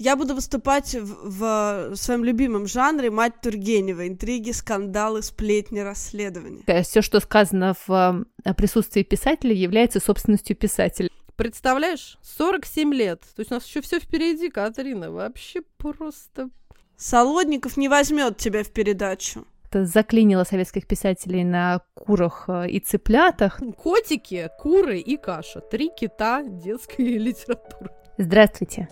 Я буду выступать в, в своем любимом жанре «Мать Тургенева» — интриги, скандалы, сплетни, расследования. Все, что сказано в э, присутствии писателя, является собственностью писателя. Представляешь, 47 лет. То есть у нас еще все впереди, Катрина. Вообще просто... Солодников не возьмет тебя в передачу заклинило советских писателей на курах э, и цыплятах. Котики, куры и каша. Три кита детской литературы. Здравствуйте.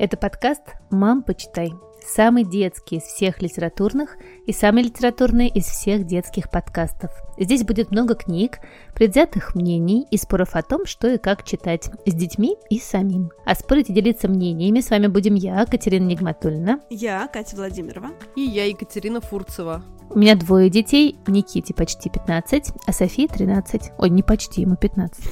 Это подкаст «Мам, почитай». Самый детский из всех литературных и самый литературный из всех детских подкастов. Здесь будет много книг, предвзятых мнений и споров о том, что и как читать с детьми и самим. А спорить и делиться мнениями с вами будем я, Катерина Нигматульна. Я, Катя Владимирова. И я, Екатерина Фурцева. У меня двое детей, Никите почти 15, а Софии 13. Ой, не почти, ему 15.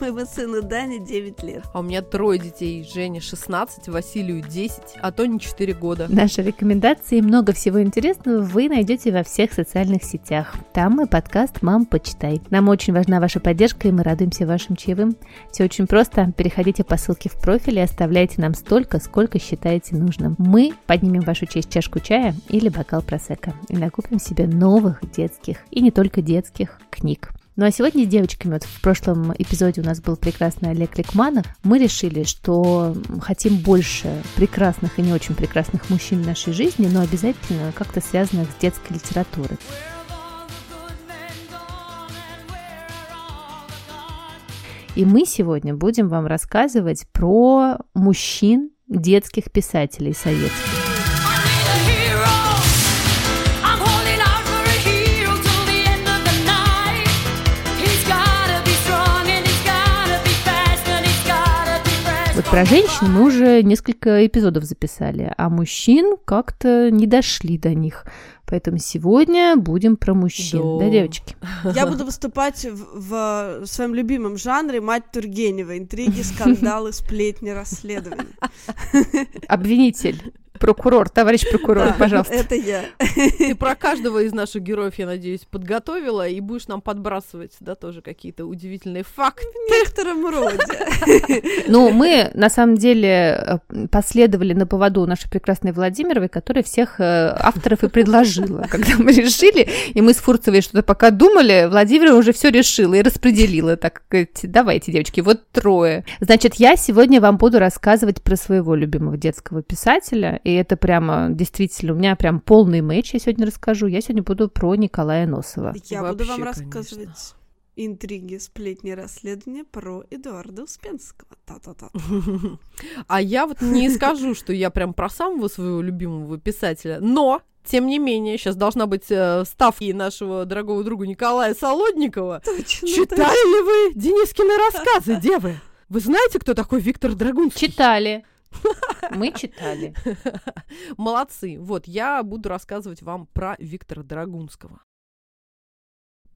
Моего сына Дани 9 лет. А у меня трое детей. Женя 16, Василию 10, а Тони 4 года. Наши рекомендации и много всего интересного вы найдете во всех социальных сетях. Там мы подкаст «Мам, почитай». Нам очень важна ваша поддержка, и мы радуемся вашим чаевым. Все очень просто. Переходите по ссылке в профиль и оставляйте нам столько, сколько считаете нужным. Мы поднимем вашу честь чашку чая или бокал просека. И накупим купим себе новых детских и не только детских книг. Ну а сегодня с девочками, вот в прошлом эпизоде у нас был прекрасный Олег Ликманов, мы решили, что хотим больше прекрасных и не очень прекрасных мужчин в нашей жизни, но обязательно как-то связанных с детской литературой. И мы сегодня будем вам рассказывать про мужчин детских писателей советских. Про женщин мы уже несколько эпизодов записали, а мужчин как-то не дошли до них. Поэтому сегодня будем про мужчин, да, да девочки? Я буду выступать в, в своем любимом жанре «Мать Тургенева». Интриги, скандалы, сплетни, расследования. Обвинитель прокурор, товарищ прокурор, да, пожалуйста. Это я. Ты про каждого из наших героев, я надеюсь, подготовила и будешь нам подбрасывать, да, тоже какие-то удивительные факты. В некотором роде. Ну, мы, на самом деле, э, последовали на поводу нашей прекрасной Владимировой, которая всех э, авторов и предложила. Когда мы решили, и мы с Фурцевой что-то пока думали, Владимирова уже все решила и распределила. Так, давайте, девочки, вот трое. Значит, я сегодня вам буду рассказывать про своего любимого детского писателя, и это прямо действительно у меня прям полный матч, я сегодня расскажу. Я сегодня буду про Николая Носова. Я Вообще, буду вам рассказывать конечно. интриги, сплетни, расследования про Эдуарда Успенского. Та-та-та. А я вот не скажу, что я прям про самого своего любимого писателя, но тем не менее, сейчас должна быть э, ставки нашего дорогого друга Николая Солодникова. Точно, Читали точно. ли вы Денискины рассказы, девы? Вы знаете, кто такой Виктор Драгунский? Читали. Мы читали. Молодцы. Вот, я буду рассказывать вам про Виктора Драгунского.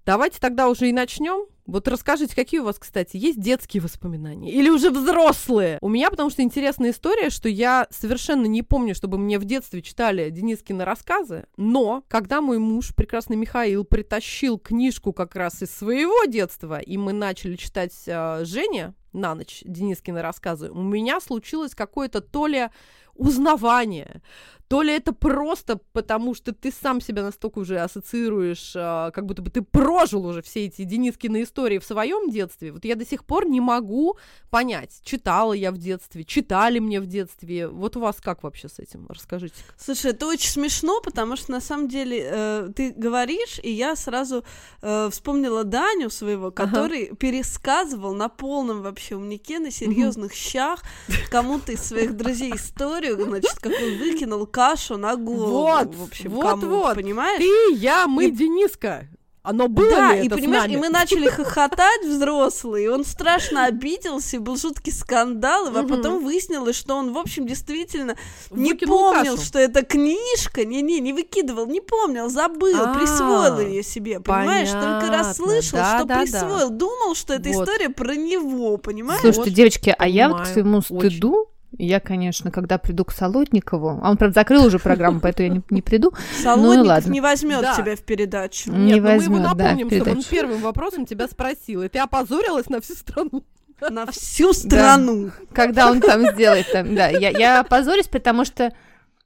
Давайте тогда уже и начнем. Вот расскажите, какие у вас, кстати, есть детские воспоминания? Или уже взрослые? У меня, потому что интересная история, что я совершенно не помню, чтобы мне в детстве читали Денискины рассказы, но когда мой муж, прекрасный Михаил, притащил книжку как раз из своего детства, и мы начали читать э, Женя на ночь Денискины рассказы, у меня случилось какое-то то ли узнавание, то ли это просто потому, что ты сам себя настолько уже ассоциируешь, а, как будто бы ты прожил уже все эти Денискины истории в своем детстве. Вот я до сих пор не могу понять, читала я в детстве, читали мне в детстве. Вот у вас как вообще с этим? Расскажите. Слушай, это очень смешно, потому что на самом деле э, ты говоришь, и я сразу э, вспомнила Даню своего, который ага. пересказывал на полном вообще умнике, на серьезных щах кому-то из своих друзей историю, значит, как он выкинул кашу на голову. Вот, в общем, вот, кому, вот. Понимаешь? Ты, я, мы, и... Дениска. Оно было да, ли и понимаешь, и мы начали хохотать взрослые, и он страшно обиделся, был жуткий скандал, а потом выяснилось, что он, в общем, действительно не помнил, что это книжка, не-не, не выкидывал, не помнил, забыл, а, присвоил ее себе, понимаешь, только расслышал, что присвоил, думал, что эта история про него, понимаешь? Слушайте, девочки, а я вот к своему стыду я, конечно, когда приду к Солодникову, а он, правда, закрыл уже программу, поэтому я не, не приду. Солодников ну, ладно. не возьмет да. тебя в передачу. Не Нет, возьмет, ну мы его напомним, да, чтобы он первым вопросом тебя спросил, и ты опозорилась на всю страну. На всю страну. Когда он там сделает там, да. Я, я позорюсь, потому что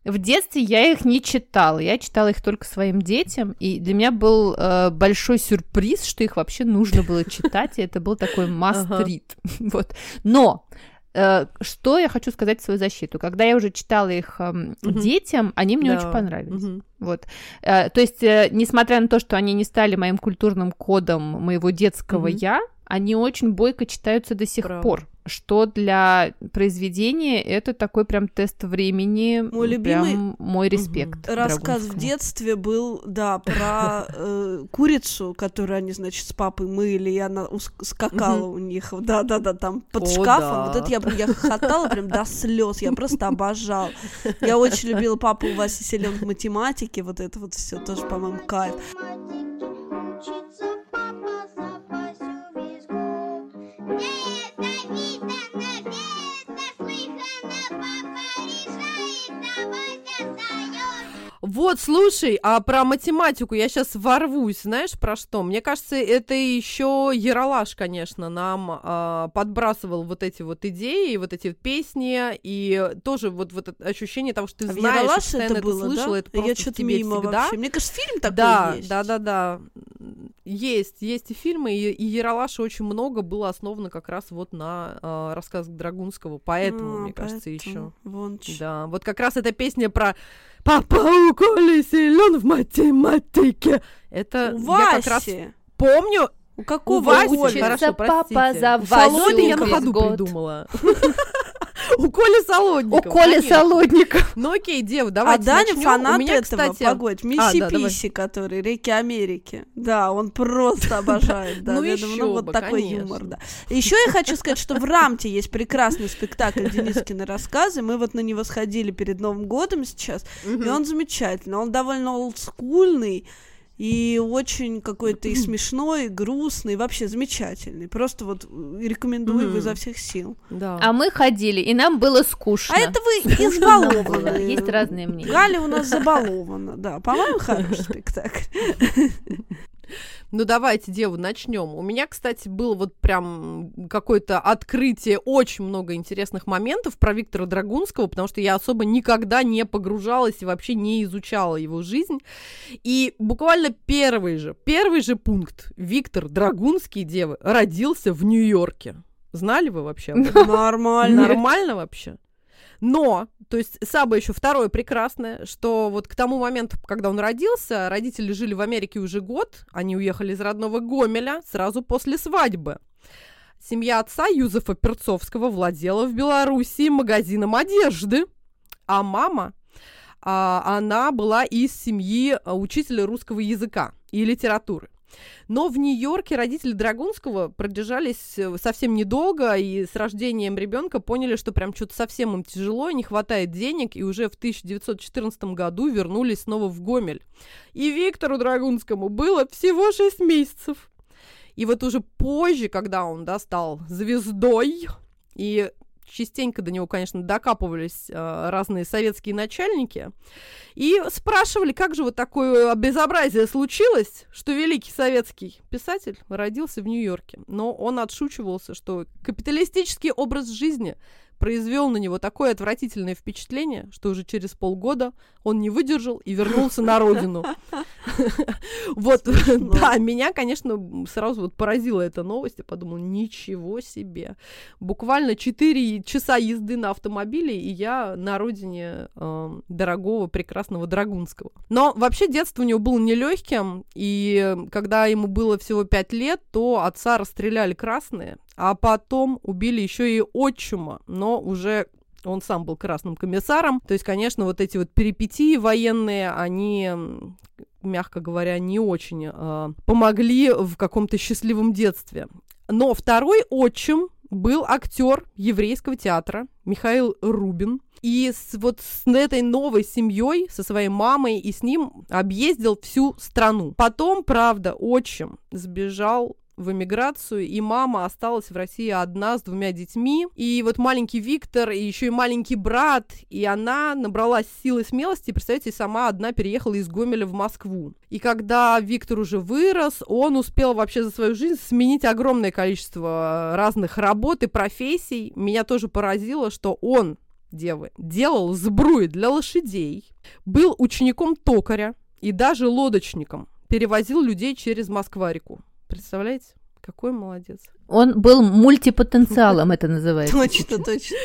в детстве я их не читала, я читала их только своим детям, и для меня был э, большой сюрприз, что их вообще нужно было читать, и это был такой read. вот. Но что я хочу сказать в свою защиту? Когда я уже читала их э, uh-huh. детям, они мне да. очень понравились. Uh-huh. Вот. Э, то есть, э, несмотря на то, что они не стали моим культурным кодом моего детского uh-huh. я, они очень бойко читаются до сих Правда. пор что для произведения это такой прям тест времени, мой любимый прям мой респект. Рассказ в детстве был, да, про э, курицу, которую они, значит, с папой мыли, и она скакала у них, да-да-да, там под шкафом. Вот это я, я хохотала прям до слез, я просто обожал. Я очень любила папу у Васи силен в математике, вот это вот все тоже, по-моему, кайф. ばあちゃよ。Вот, слушай, а про математику я сейчас ворвусь, знаешь, про что? Мне кажется, это еще Яралаш, конечно, нам а, подбрасывал вот эти вот идеи, вот эти песни, и тоже вот, вот это ощущение того, что ты а знаешь, Яралаш постоянно это, было, это слышала, да? это просто я что-то тебе мимо всегда. Вообще. Мне кажется, фильм такой да, есть. Да, да, да, есть, есть и фильмы, и, и Яралаша очень много было основано как раз вот на э, рассказах Драгунского, поэтому, а, мне поэтому. кажется, еще. Вон да, вот как раз эта песня про Папа у Коли силен в математике. Это у я как раз помню. У какого у Васи? Хорошо, папа за Васю я на ходу придумала. У Коли Солодников. У Коли Солодников. Ну окей, Дев, давай. А Даня фанат меня, этого, кстати... погодь, Миссиписи, а, да, который, реки Америки. Да, он просто обожает, да. Ну еще ну вот такой юмор, да. Еще я хочу сказать, что в Рамте есть прекрасный спектакль Денискины рассказы. Мы вот на него сходили перед Новым годом сейчас, и он замечательный. Он довольно олдскульный, и очень какой-то и смешной, и грустный, и вообще замечательный. Просто вот рекомендую его изо всех сил. Да. А мы ходили, и нам было скучно. А это вы избалованы. Есть разные мнения. Галя у нас забалована, да. По-моему, хороший спектакль. Ну давайте, деву, начнем. У меня, кстати, было вот прям какое-то открытие, очень много интересных моментов про Виктора Драгунского, потому что я особо никогда не погружалась и вообще не изучала его жизнь. И буквально первый же, первый же пункт. Виктор Драгунский, девы, родился в Нью-Йорке. Знали вы вообще? Нормально. Нормально вообще? Но, то есть самое еще второе прекрасное, что вот к тому моменту, когда он родился, родители жили в Америке уже год, они уехали из родного Гомеля сразу после свадьбы. Семья отца Юзефа Перцовского владела в Белоруссии магазином одежды, а мама, а, она была из семьи а, учителя русского языка и литературы. Но в Нью-Йорке родители Драгунского продержались э, совсем недолго и с рождением ребенка поняли, что прям что-то совсем им тяжело, не хватает денег, и уже в 1914 году вернулись снова в Гомель. И Виктору Драгунскому было всего 6 месяцев. И вот уже позже, когда он да, стал звездой, и частенько до него, конечно, докапывались э, разные советские начальники и спрашивали, как же вот такое безобразие случилось, что великий советский писатель родился в Нью-Йорке. Но он отшучивался, что капиталистический образ жизни произвел на него такое отвратительное впечатление, что уже через полгода он не выдержал и вернулся на родину. Вот, да, меня, конечно, сразу вот поразила эта новость. Я подумала, ничего себе. Буквально 4 часа езды на автомобиле, и я на родине эм, дорогого, прекрасного Драгунского. Но вообще детство у него было нелегким, и когда ему было всего 5 лет, то отца расстреляли красные, а потом убили еще и отчима, но уже он сам был красным комиссаром. То есть, конечно, вот эти вот перипетии военные, они мягко говоря, не очень э, помогли в каком-то счастливом детстве. Но второй отчим был актер еврейского театра Михаил Рубин. И с, вот с этой новой семьей, со своей мамой и с ним объездил всю страну. Потом, правда, отчим сбежал в эмиграцию, и мама осталась в России одна с двумя детьми. И вот маленький Виктор, и еще и маленький брат, и она набралась силы смелости, представляете, сама одна переехала из Гомеля в Москву. И когда Виктор уже вырос, он успел вообще за свою жизнь сменить огромное количество разных работ и профессий. Меня тоже поразило, что он девы, делал сбруи для лошадей, был учеником токаря и даже лодочником, перевозил людей через Москва-реку. Представляете? Какой молодец. Он был мультипотенциалом, это называется. Точно, точно.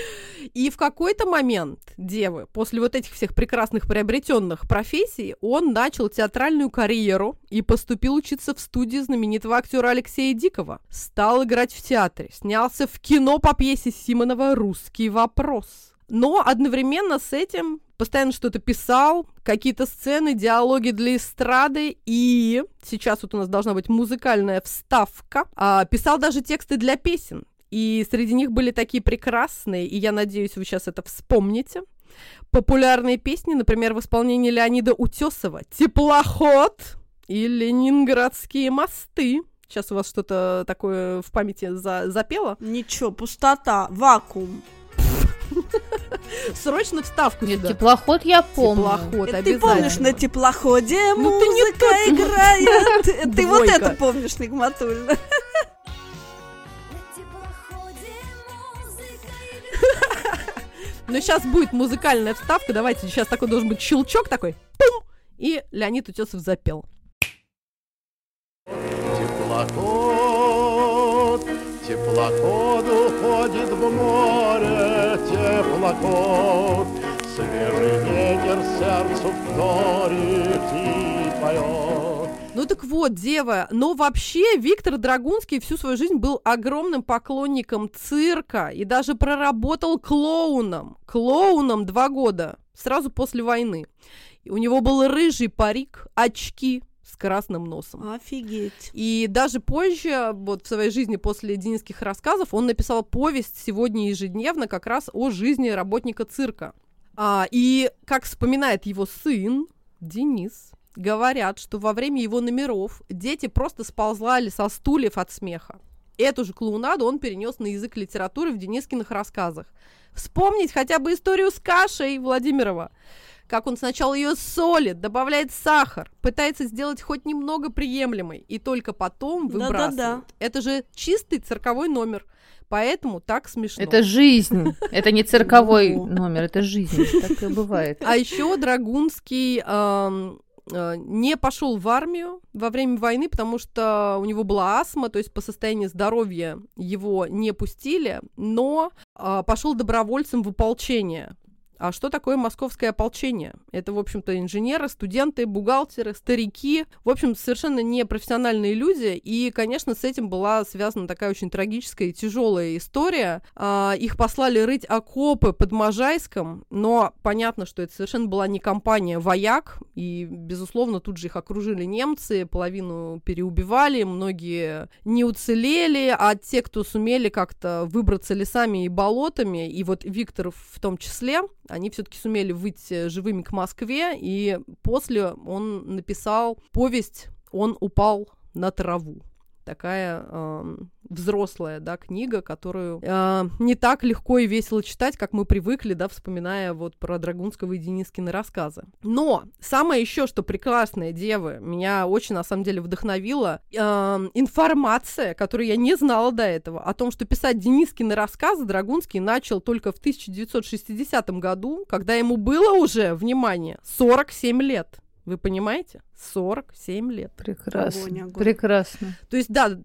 И в какой-то момент, девы, после вот этих всех прекрасных приобретенных профессий, он начал театральную карьеру и поступил учиться в студии знаменитого актера Алексея Дикого. Стал играть в театре, снялся в кино по пьесе Симонова «Русский вопрос». Но одновременно с этим постоянно что-то писал, какие-то сцены, диалоги для эстрады, и сейчас вот у нас должна быть музыкальная вставка. А, писал даже тексты для песен, и среди них были такие прекрасные, и я надеюсь, вы сейчас это вспомните. Популярные песни, например, в исполнении Леонида Утесова «Теплоход» и «Ленинградские мосты». Сейчас у вас что-то такое в памяти за запело? Ничего, пустота, вакуум. Срочно вставку Нет, теплоход я помню. Теплоход, это Ты помнишь на теплоходе ну, музыка ты не играет. Ты вот это помнишь, Нигматульна. Но сейчас будет музыкальная вставка. Давайте, сейчас такой должен быть щелчок такой. Пум! И Леонид Утесов запел. Теплоход, теплоход уходит в море, теплоход. Свежий ветер сердцу вторит и поет. Ну так вот, дева, но вообще Виктор Драгунский всю свою жизнь был огромным поклонником цирка и даже проработал клоуном. Клоуном два года, сразу после войны. У него был рыжий парик, очки, с красным носом. Офигеть. И даже позже, вот в своей жизни после дениских рассказов, он написал повесть сегодня ежедневно как раз о жизни работника цирка. А, и как вспоминает его сын Денис, говорят, что во время его номеров дети просто сползали со стульев от смеха. Эту же клоунаду он перенес на язык литературы в Денискиных рассказах. Вспомнить хотя бы историю с кашей Владимирова. Как он сначала ее солит, добавляет сахар, пытается сделать хоть немного приемлемой, и только потом выбрасывает. Да-да-да. Это же чистый цирковой номер. Поэтому так смешно. Это жизнь. Это не цирковой номер, это жизнь. Так и бывает. А еще Драгунский Э, не пошел в армию во время войны, потому что у него была астма, то есть по состоянию здоровья его не пустили, но э, пошел добровольцем в ополчение. А что такое московское ополчение? Это, в общем-то, инженеры, студенты, бухгалтеры, старики. В общем, совершенно не профессиональные люди. И, конечно, с этим была связана такая очень трагическая и тяжелая история. А, их послали рыть окопы под Можайском, но понятно, что это совершенно была не компания вояк. И, безусловно, тут же их окружили немцы, половину переубивали, многие не уцелели, а те, кто сумели как-то выбраться лесами и болотами, и вот Виктор в том числе, они все-таки сумели выйти живыми к Москве, и после он написал повесть «Он упал на траву» такая э, взрослая, да, книга, которую э, не так легко и весело читать, как мы привыкли, да, вспоминая вот про Драгунского и Денискины рассказы. Но самое еще, что прекрасная дева, меня очень, на самом деле, вдохновила э, информация, которую я не знала до этого, о том, что писать Денискины рассказы Драгунский начал только в 1960 году, когда ему было уже, внимание, 47 лет. Вы понимаете? 47 лет. Прекрасно. Огонь, огонь. Прекрасно. То есть, да,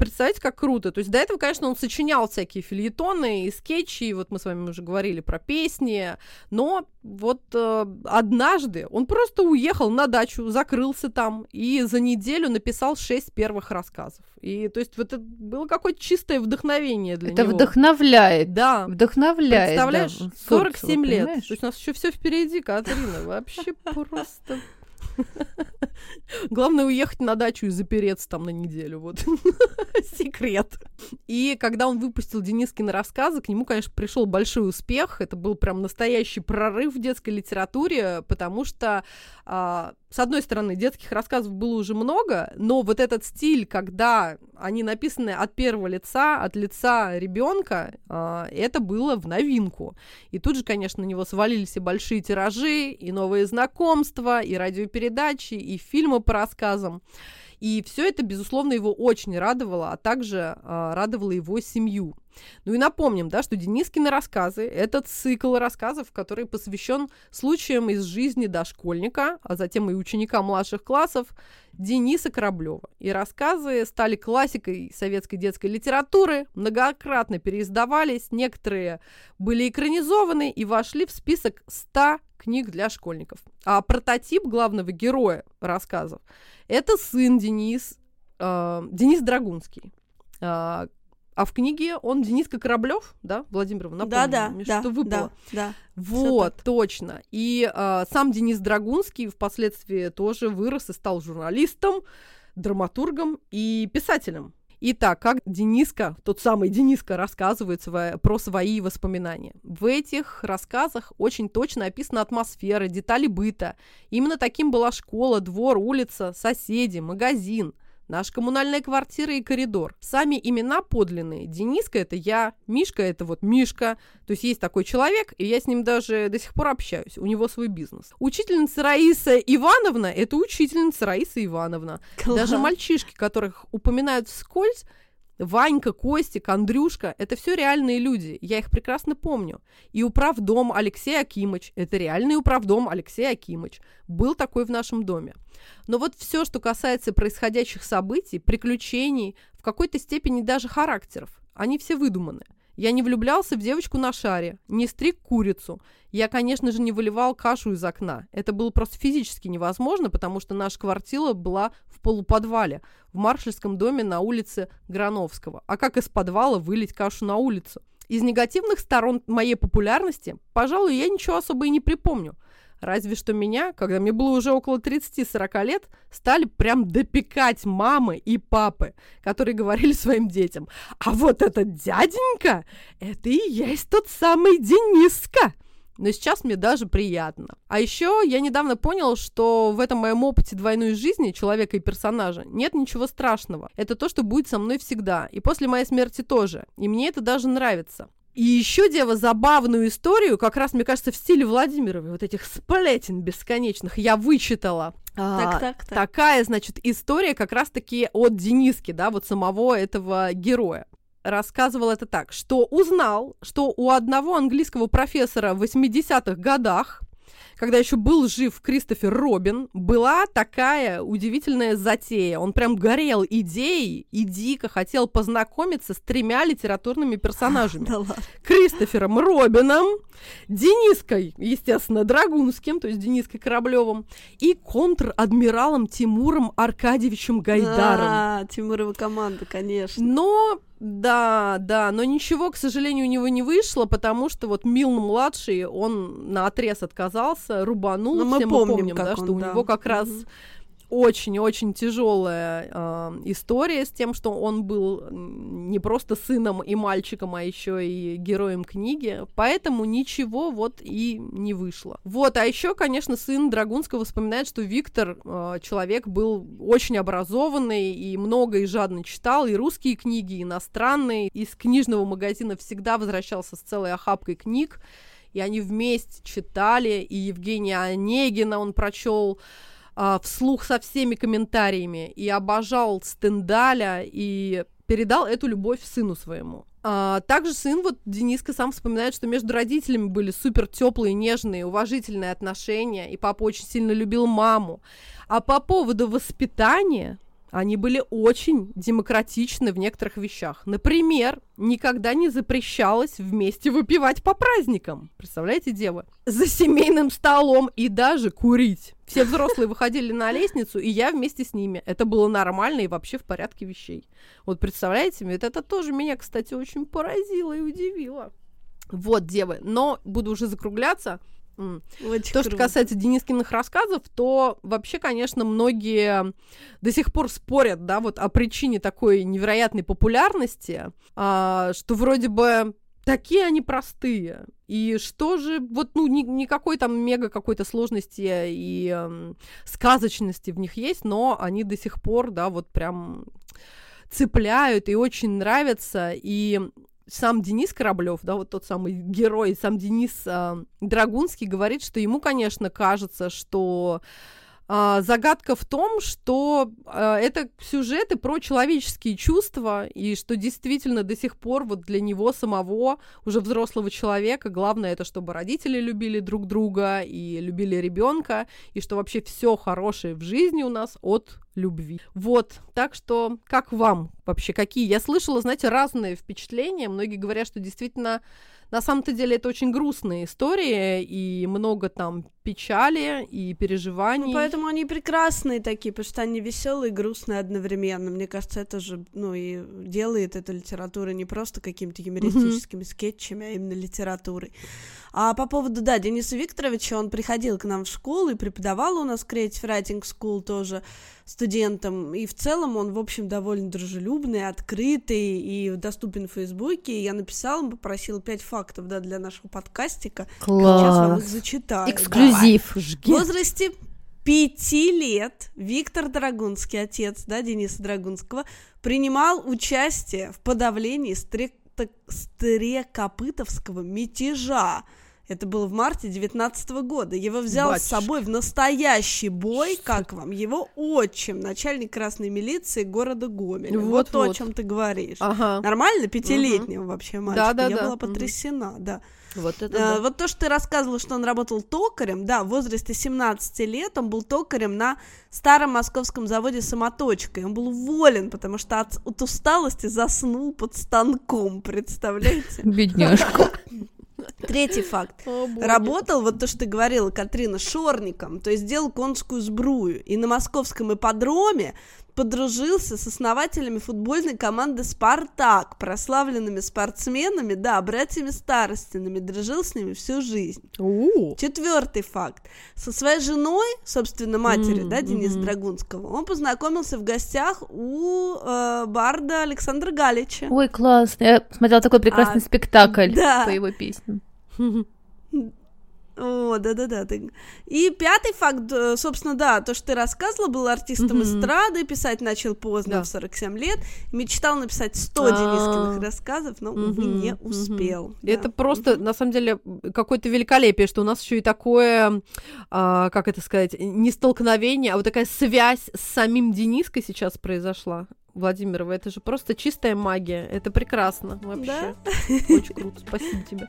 представьте, как круто. То есть до этого, конечно, он сочинял всякие фильетоны и скетчи, и вот мы с вами уже говорили про песни, но вот э, однажды он просто уехал на дачу, закрылся там и за неделю написал шесть первых рассказов. И то есть вот это было какое-то чистое вдохновение для это него. Это вдохновляет. Да. Вдохновляет. Представляешь, да, 47 лет. То есть у нас еще все впереди, Катрина. Вообще просто Главное уехать на дачу и запереться там на неделю. Вот секрет. И когда он выпустил Денискины рассказы, к нему, конечно, пришел большой успех. Это был прям настоящий прорыв в детской литературе, потому что а, с одной стороны, детских рассказов было уже много, но вот этот стиль, когда они написаны от первого лица, от лица ребенка, э, это было в новинку. И тут же, конечно, на него свалились и большие тиражи, и новые знакомства, и радиопередачи, и фильмы по рассказам. И все это, безусловно, его очень радовало, а также э, радовало его семью. Ну и напомним, да, что Денискины рассказы – это цикл рассказов, который посвящен случаям из жизни дошкольника, а затем и ученика младших классов Дениса Кораблева. И рассказы стали классикой советской детской литературы, многократно переиздавались, некоторые были экранизованы и вошли в список 100 книг для школьников. А прототип главного героя рассказов – это сын Денис, э, Денис Драгунский, э, а в книге он Дениска Кораблев, да, Владимирова, напомню, да, да, мне да, что выпало. Да, да. Вот, точно. И э, сам Денис Драгунский впоследствии тоже вырос и стал журналистом, драматургом и писателем. Итак, как Дениска, тот самый Дениска, рассказывает про свои воспоминания. В этих рассказах очень точно описана атмосфера, детали быта. Именно таким была школа, двор, улица, соседи, магазин – Наша коммунальная квартира и коридор. Сами имена подлинные. Дениска – это я, Мишка – это вот Мишка. То есть есть такой человек, и я с ним даже до сих пор общаюсь. У него свой бизнес. Учительница Раиса Ивановна – это учительница Раиса Ивановна. Класс. Даже мальчишки, которых упоминают вскользь, Ванька, Костик, Андрюшка – это все реальные люди, я их прекрасно помню. И управдом Алексей Акимыч – это реальный управдом Алексей Акимыч. Был такой в нашем доме. Но вот все, что касается происходящих событий, приключений, в какой-то степени даже характеров, они все выдуманы. Я не влюблялся в девочку на шаре, не стриг курицу. Я, конечно же, не выливал кашу из окна. Это было просто физически невозможно, потому что наша квартира была в полуподвале, в маршальском доме на улице Грановского. А как из подвала вылить кашу на улицу? Из негативных сторон моей популярности, пожалуй, я ничего особо и не припомню. Разве что меня, когда мне было уже около 30-40 лет, стали прям допекать мамы и папы, которые говорили своим детям, а вот этот дяденька, это и есть тот самый Дениска. Но сейчас мне даже приятно. А еще я недавно понял, что в этом моем опыте двойной жизни человека и персонажа нет ничего страшного. Это то, что будет со мной всегда. И после моей смерти тоже. И мне это даже нравится. И еще, дева, забавную историю, как раз, мне кажется, в стиле Владимировой, вот этих сплетен бесконечных, я вычитала. Так, а, так, так. Такая, значит, история как раз-таки от Дениски, да, вот самого этого героя. Рассказывал это так, что узнал, что у одного английского профессора в 80-х годах когда еще был жив Кристофер Робин, была такая удивительная затея. Он прям горел идеей и дико хотел познакомиться с тремя литературными персонажами. Кристофером Робином, Дениской, естественно, Драгунским, то есть Дениской Кораблевым, и контр-адмиралом Тимуром Аркадьевичем Гайдаром. А, Тимурова команда, конечно. Но да, да, но ничего, к сожалению, у него не вышло, потому что вот Милн-младший, он на отрез отказался, рубанул, но все мы помним, помним да, он, что да. у него как раз очень-очень тяжелая э, история с тем, что он был не просто сыном и мальчиком, а еще и героем книги, поэтому ничего вот и не вышло. Вот, а еще, конечно, сын Драгунского вспоминает, что Виктор э, человек был очень образованный и много и жадно читал и русские книги, и иностранные. Из книжного магазина всегда возвращался с целой охапкой книг, и они вместе читали, и Евгения Онегина он прочел а, вслух со всеми комментариями и обожал Стендаля и передал эту любовь сыну своему. А, также сын, вот Дениска сам вспоминает, что между родителями были супер теплые, нежные, уважительные отношения, и папа очень сильно любил маму. А по поводу воспитания, они были очень демократичны в некоторых вещах. Например, никогда не запрещалось вместе выпивать по праздникам. Представляете, девы? За семейным столом и даже курить. Все взрослые выходили на лестницу, и я вместе с ними. Это было нормально и вообще в порядке вещей. Вот представляете, это, это тоже меня, кстати, очень поразило и удивило. Вот, девы. Но буду уже закругляться. Очень то, круто. что касается Денискиных рассказов, то вообще, конечно, многие до сих пор спорят, да, вот о причине такой невероятной популярности, а, что вроде бы такие они простые. И что же, вот, ну, ни, никакой там мега какой-то сложности и э, сказочности в них есть, но они до сих пор, да, вот прям цепляют и очень нравятся. И сам Денис Кораблев, да, вот тот самый герой, сам Денис э, Драгунский говорит, что ему, конечно, кажется, что а, загадка в том, что а, это сюжеты про человеческие чувства, и что действительно до сих пор вот для него самого, уже взрослого человека, главное это, чтобы родители любили друг друга и любили ребенка, и что вообще все хорошее в жизни у нас от любви. Вот, так что как вам вообще, какие? Я слышала, знаете, разные впечатления. Многие говорят, что действительно на самом-то деле это очень грустная история, и много там печали и переживаний. Ну, поэтому они прекрасные такие, потому что они веселые и грустные одновременно. Мне кажется, это же, ну, и делает эту литературу не просто какими-то юмористическими mm-hmm. скетчами, а именно литературой. А по поводу, да, Дениса Викторовича, он приходил к нам в школу и преподавал у нас Creative Writing School тоже студентам, и в целом он, в общем, довольно дружелюбный, открытый и доступен в Фейсбуке. Я написала, попросила пять фактов, да, для нашего подкастика. Класс. Сейчас вам их зачитаю. Эксклюзив. Да. В возрасте пяти лет Виктор Драгунский, отец, да, Дениса Драгунского, принимал участие в подавлении стрек... стрекопытовского мятежа. Это было в марте 19 года. Его взял Батюшка. с собой в настоящий бой, Что? как вам, его отчим, начальник красной милиции города Гомеля. Вот, вот то, вот. о чем ты говоришь. Ага. Нормально? Пятилетнего угу. вообще мальчика. Да, да, Я да. была потрясена, угу. да. Вот, это а, да. вот то, что ты рассказывала, что он работал токарем, да, в возрасте 17 лет он был токарем на старом московском заводе «Самоточка», и он был уволен, потому что от, от усталости заснул под станком, представляете? Бедняжка. Третий факт. О, Работал, вот то, что ты говорила, Катрина, шорником, то есть делал конскую сбрую. И на московском ипподроме подружился с основателями футбольной команды «Спартак», прославленными спортсменами, да, братьями Старостинами, дружил с ними всю жизнь. У-у-у. Четвертый факт. Со своей женой, собственно, матерью, mm-hmm. да, Дениса mm-hmm. Драгунского, он познакомился в гостях у э, барда Александра Галича. Ой, классно. Я смотрела такой прекрасный а, спектакль да. по его песням. О, да-да-да. И пятый факт, э, собственно, да, то, что ты рассказывала, был артистом mm-hmm. эстрады, писать начал поздно, да. в 47 лет, мечтал написать 100 а. Денискиных рассказов, но, увы, не успел. Это просто, на самом деле, какое-то великолепие, что у нас еще и такое, а, как это сказать, не столкновение, а вот такая связь с самим Дениской сейчас произошла. Владимирова, это же просто чистая магия. Это прекрасно вообще. Да? Очень круто. Спасибо тебе.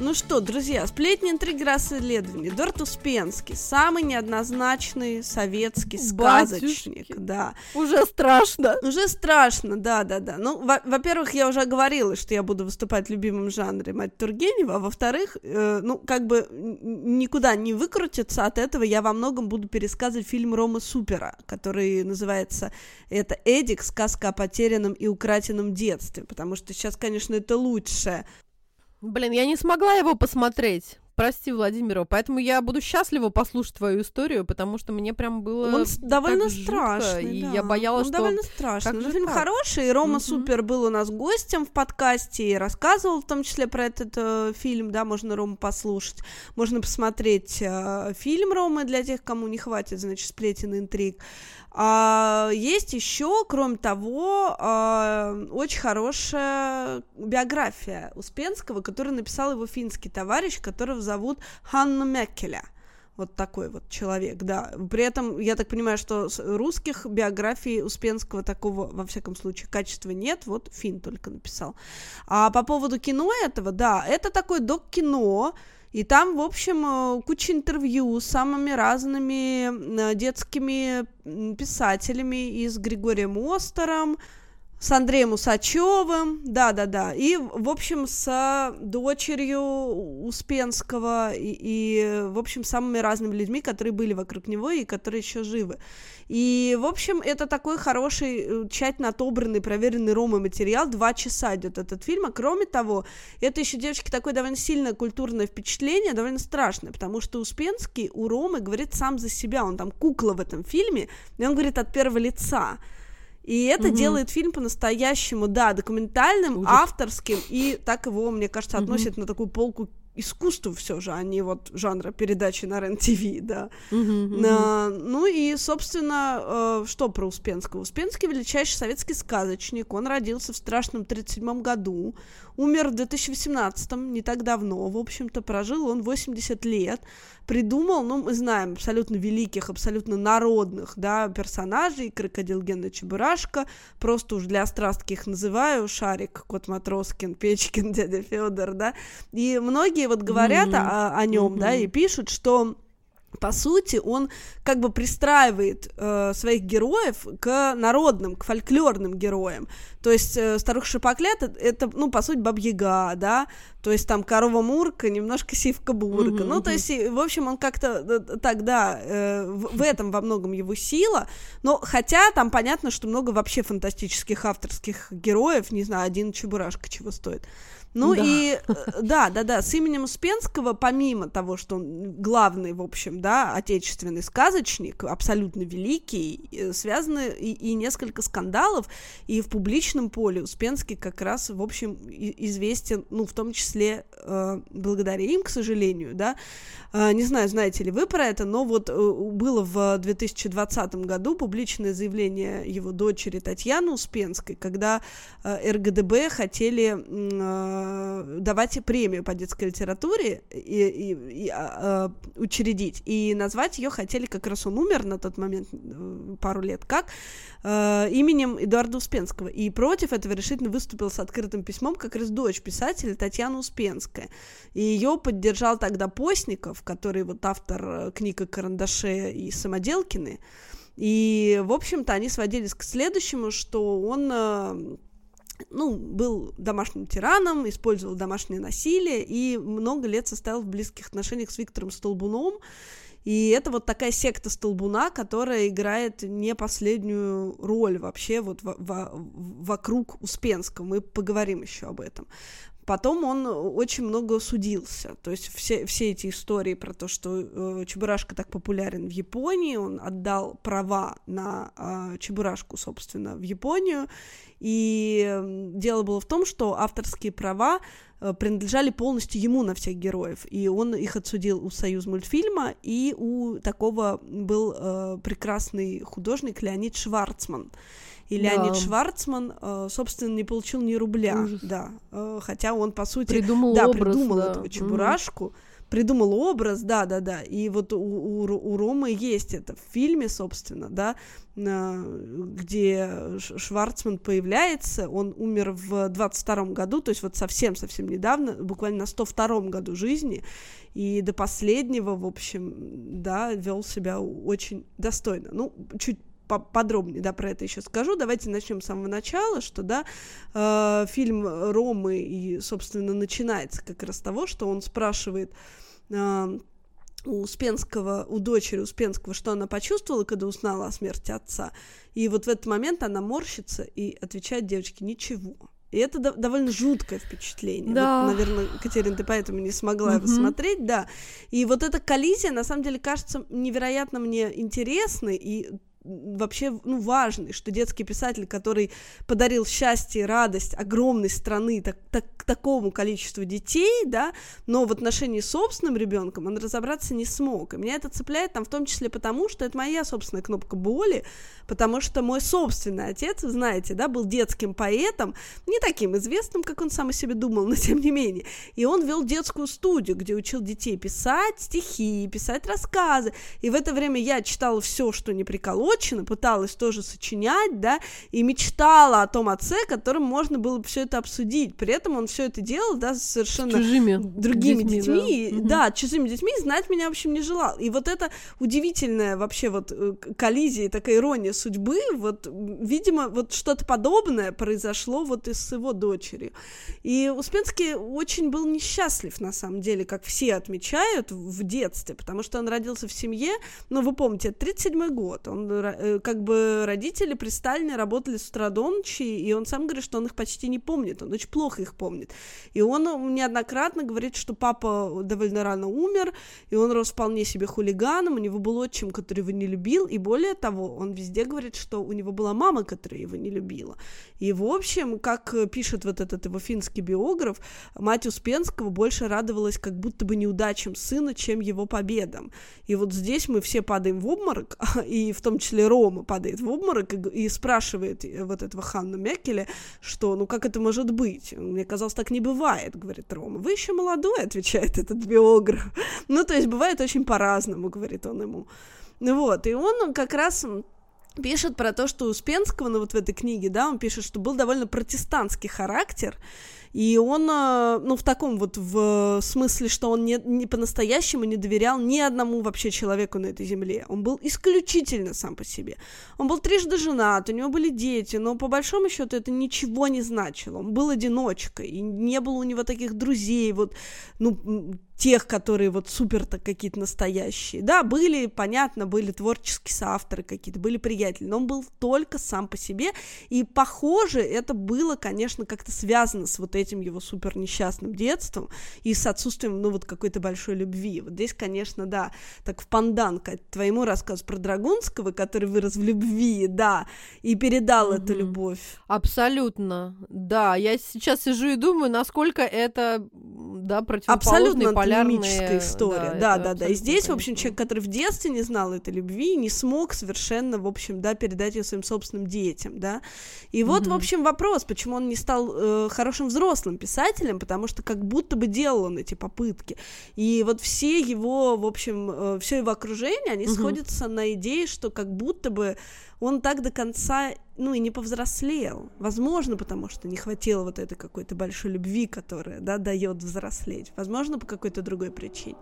Ну что, друзья, сплетни, интриги, расследования. Эдуард Успенский, самый неоднозначный советский сказочник, Батюшки. да. Уже страшно. Уже страшно, да-да-да. Ну, во-первых, я уже говорила, что я буду выступать в любимом жанре мать Тургенева, а во-вторых, э, ну, как бы никуда не выкрутиться от этого, я во многом буду пересказывать фильм Рома Супера, который называется это «Эдик. Сказка о потерянном и укратенном детстве», потому что сейчас, конечно, это лучшее Блин, я не смогла его посмотреть. Прости, Владимирова. Поэтому я буду счастлива послушать твою историю, потому что мне прям было. Он довольно страшный. Жутко, да. И я боялась, Он что. довольно страшный. Но фильм так? хороший. И Рома угу. Супер был у нас гостем в подкасте и рассказывал в том числе про этот э, фильм. Да, можно Рому послушать. Можно посмотреть э, фильм Ромы для тех, кому не хватит, значит, сплетен интриг. А, есть еще, кроме того, а, очень хорошая биография Успенского, которую написал его финский товарищ, которого зовут Ханну Меккеля. Вот такой вот человек, да. При этом, я так понимаю, что русских биографий Успенского такого, во всяком случае, качества нет, вот Фин только написал. А по поводу кино этого, да, это такое док-кино, и там, в общем, э, куча интервью с самыми разными э, детскими писателями, и с Григорием Остером, с Андреем Усачевым, да-да-да, и, в общем, с дочерью Успенского, и, и, в общем, самыми разными людьми, которые были вокруг него и которые еще живы. И, в общем, это такой хороший, э, тщательно отобранный, проверенный Ромой материал, два часа идет этот фильм, а кроме того, это еще, девочки, такое довольно сильное культурное впечатление, довольно страшное, потому что Успенский у Ромы говорит сам за себя, он там кукла в этом фильме, и он говорит от первого лица, и это угу. делает фильм по-настоящему, да, документальным, Ужас. авторским, и так его, мне кажется, относят угу. на такую полку искусства все же, а не вот жанра передачи на РЕН-ТВ, да. Uh-huh, uh-huh. ну и, собственно, э, что про Успенского? Успенский величайший советский сказочник, он родился в страшном 37 году, умер в 2018, не так давно, в общем-то, прожил он 80 лет, придумал, ну, мы знаем, абсолютно великих, абсолютно народных, да, персонажей, Крокодил Гена Чебурашка, просто уж для страстки их называю, Шарик, Кот Матроскин, Печкин, Дядя Федор, да, и многие вот говорят mm-hmm. о, о нем, mm-hmm. да, и пишут, что по сути, он как бы пристраивает э, своих героев к народным, к фольклорным героям. То есть э, старуха Шапоклят это, это, ну, по сути, бабьяга, да, то есть там корова Мурка, немножко сивка Бурка. Mm-hmm, ну, то есть, в общем, он как-то э, так, да, э, в, в этом во многом его сила, но хотя там понятно, что много вообще фантастических авторских героев, не знаю, один Чебурашка чего стоит. Ну да. и э, да, да, да, с именем Успенского, помимо того, что он главный, в общем, да, отечественный сказочник, абсолютно великий, связаны и, и несколько скандалов, и в публичном поле Успенский как раз, в общем, известен, ну, в том числе э, благодаря им, к сожалению, да. Э, не знаю, знаете ли вы про это, но вот э, было в 2020 году публичное заявление его дочери Татьяны Успенской, когда э, РГДБ хотели э, Э, давать премию по детской литературе и, и, и а, учредить. И назвать ее хотели, как раз он умер на тот момент, э, пару лет как, э, именем Эдуарда Успенского. И против этого решительно выступил с открытым письмом как раз дочь писателя Татьяна Успенская. И ее поддержал тогда Постников, который вот автор э, книг о карандаше и самоделкины. И, в общем-то, они сводились к следующему, что он ну, был домашним тираном, использовал домашнее насилие и много лет состоял в близких отношениях с Виктором Столбуном. И это вот такая секта Столбуна, которая играет не последнюю роль вообще вот в, в, вокруг Успенского. Мы поговорим еще об этом. Потом он очень много судился. То есть все, все эти истории про то, что э, Чебурашка так популярен в Японии, он отдал права на э, Чебурашку, собственно, в Японию. И дело было в том, что авторские права э, принадлежали полностью ему на всех героев. И он их отсудил у Союз мультфильма, и у такого был э, прекрасный художник Леонид Шварцман. И Леонид да. Шварцман, э, собственно, не получил ни рубля, Ужас. да, э, хотя он по сути, придумал да, образ, придумал да. этого чебурашку, mm придумал образ, да, да, да, и вот у, у, у Ромы есть это в фильме, собственно, да, где Шварцман появляется, он умер в 22 году, то есть вот совсем-совсем недавно, буквально на 102 году жизни, и до последнего, в общем, да, вел себя очень достойно. Ну, чуть подробнее, да, про это еще скажу. Давайте начнем с самого начала, что, да, э, фильм Ромы и, собственно, начинается как раз с того, что он спрашивает э, у Успенского, у дочери Успенского, что она почувствовала, когда узнала о смерти отца. И вот в этот момент она морщится и отвечает девочке «ничего». И это до- довольно жуткое впечатление. Да. Вот, наверное, Катерина, ты поэтому не смогла его смотреть, да. И вот эта коллизия, на самом деле, кажется невероятно мне интересной, и вообще ну, важный, что детский писатель, который подарил счастье и радость огромной страны так, так, такому количеству детей, да, но в отношении с собственным ребенком он разобраться не смог. И меня это цепляет там в том числе потому, что это моя собственная кнопка боли, потому что мой собственный отец, знаете, да, был детским поэтом, не таким известным, как он сам о себе думал, но тем не менее. И он вел детскую студию, где учил детей писать стихи, писать рассказы. И в это время я читала все, что не приколол озабочена, пыталась тоже сочинять, да, и мечтала о том отце, которым можно было бы все это обсудить. При этом он все это делал, да, совершенно чужими другими детьми, детьми да, да, чужими детьми, знать меня, в общем, не желал. И вот это удивительная вообще вот э, коллизия, такая ирония судьбы, вот, видимо, вот что-то подобное произошло вот и с его дочерью. И Успенский очень был несчастлив, на самом деле, как все отмечают в детстве, потому что он родился в семье, ну, вы помните, 37-й год, он, э, как бы, родители при Сталине работали с утра до ночи, и он сам говорит, что он их почти не помнит, он очень плохо их помнит. И он неоднократно говорит, что папа довольно рано умер, и он рос вполне себе хулиганом, у него был отчим, который его не любил, и более того, он везде говорит, что у него была мама, которая его не любила. И, в общем, как пишет вот этот его финский биограф, мать Успенского больше радовалась как будто бы неудачам сына, чем его победам. И вот здесь мы все падаем в обморок, и в том числе Рома падает в обморок и, и спрашивает вот этого Ханна Мекеля, что, ну как это может быть? Мне казалось, так не бывает, говорит Рома. Вы еще молодой, отвечает этот биограф. Ну, то есть бывает очень по-разному, говорит он ему. Вот, и он как раз пишет про то, что Успенского, ну вот в этой книге, да, он пишет, что был довольно протестантский характер, и он, э, ну, в таком вот в смысле, что он не, не по-настоящему не доверял ни одному вообще человеку на этой земле. Он был исключительно сам по себе. Он был трижды женат, у него были дети, но по большому счету это ничего не значило. Он был одиночкой, и не было у него таких друзей, вот, ну, тех, которые вот супер-то какие-то настоящие. Да, были, понятно, были творческие соавторы какие-то, были приятели, но он был только сам по себе, и похоже, это было, конечно, как-то связано с вот этим его супер несчастным детством и с отсутствием, ну, вот какой-то большой любви. Вот здесь, конечно, да, так в пандан к твоему рассказу про Драгунского, который вырос в любви, да, и передал угу. эту любовь. Абсолютно, да, я сейчас сижу и думаю, насколько это, да, Абсолютно полярная история. Да, да, да. да. И здесь, в общем, человек, который в детстве не знал этой любви, не смог совершенно, в общем, да, передать ее своим собственным детям, да. И вот, mm-hmm. в общем, вопрос, почему он не стал э, хорошим взрослым писателем, потому что как будто бы делал он эти попытки. И вот все его, в общем, э, все его окружение, они mm-hmm. сходятся на идее, что как будто бы он так до конца ну и не повзрослел. Возможно, потому что не хватило вот этой какой-то большой любви, которая, да, дает взрослеть. Возможно, по какой-то другой причине.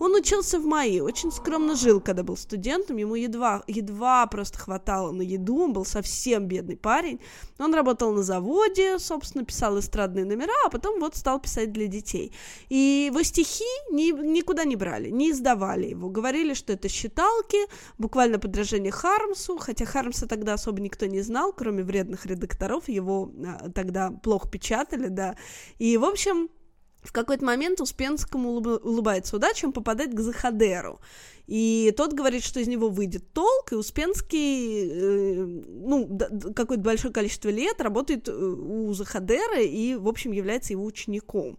Он учился в МАИ, очень скромно жил, когда был студентом, ему едва, едва просто хватало на еду, он был совсем бедный парень. Он работал на заводе, собственно, писал эстрадные номера, а потом вот стал писать для детей. И его стихи ни, никуда не брали, не издавали его. Говорили, что это считалки, буквально подражение Хармсу, хотя Хармса тогда особо никто не знал, кроме вредных редакторов, его а, тогда плохо печатали, да. И, в общем, в какой-то момент Успенскому улыбается удача, он попадает к Захадеру. И тот говорит, что из него выйдет толк, и Успенский, э, ну, какое-то большое количество лет работает э, у Захадера и, в общем, является его учеником.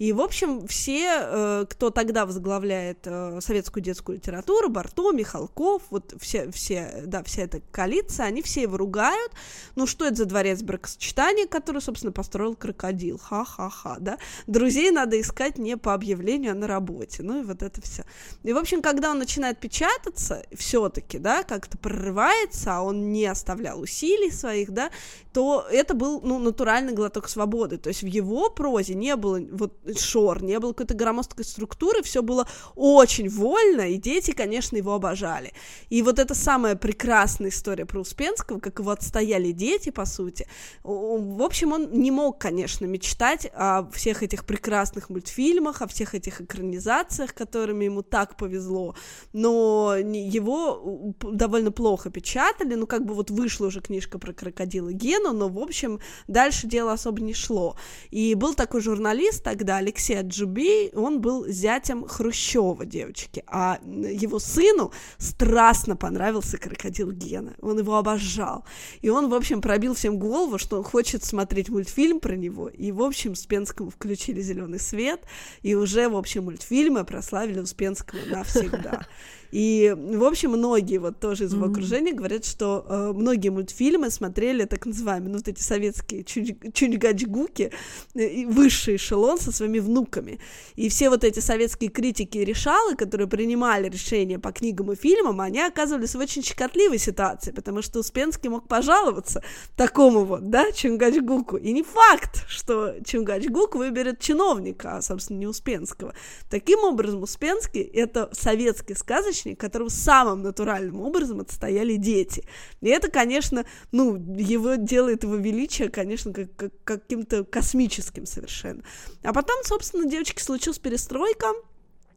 И, в общем, все, э, кто тогда возглавляет э, советскую детскую литературу, Барто, Михалков, вот все, все, да, вся эта коалиция, они все его ругают. Ну, что это за дворец бракосочетания, который, собственно, построил крокодил? Ха-ха-ха, да? Друзей надо искать не по объявлению, а на работе. Ну, и вот это все. И, в общем, когда он начинает печататься, все-таки, да, как-то прорывается, а он не оставлял усилий своих, да, то это был, ну, натуральный глоток свободы. То есть в его прозе не было вот шор, не было какой-то громоздкой структуры, все было очень вольно, и дети, конечно, его обожали. И вот это самая прекрасная история про Успенского, как его отстояли дети, по сути. В общем, он не мог, конечно, мечтать о всех этих прекрасных мультфильмах, о всех этих экранизациях, которыми ему так повезло, но его довольно плохо печатали, ну, как бы вот вышла уже книжка про крокодила Гену, но, в общем, дальше дело особо не шло. И был такой журналист тогда, Алексей Аджуби, он был зятем Хрущева, девочки, а его сыну страстно понравился крокодил Гена, он его обожал, и он, в общем, пробил всем голову, что он хочет смотреть мультфильм про него, и, в общем, Успенскому включили зеленый свет, и уже, в общем, мультфильмы прославили Успенского навсегда. И, в общем, многие вот тоже из его mm-hmm. окружения говорят, что э, многие мультфильмы смотрели так называемые, ну, вот эти советские чуньгачгуки, э, высший эшелон со своими внуками. И все вот эти советские критики и решалы, которые принимали решения по книгам и фильмам, они оказывались в очень щекотливой ситуации, потому что Успенский мог пожаловаться такому вот, да, Чунгачгуку. И не факт, что Чунгачгук выберет чиновника, а, собственно, не Успенского. Таким образом, Успенский — это советский сказочник, которого самым натуральным образом отстояли дети. И это, конечно, ну, его делает его величие, конечно, как, как, каким-то космическим совершенно. А потом, собственно, девочки, случилась перестройка,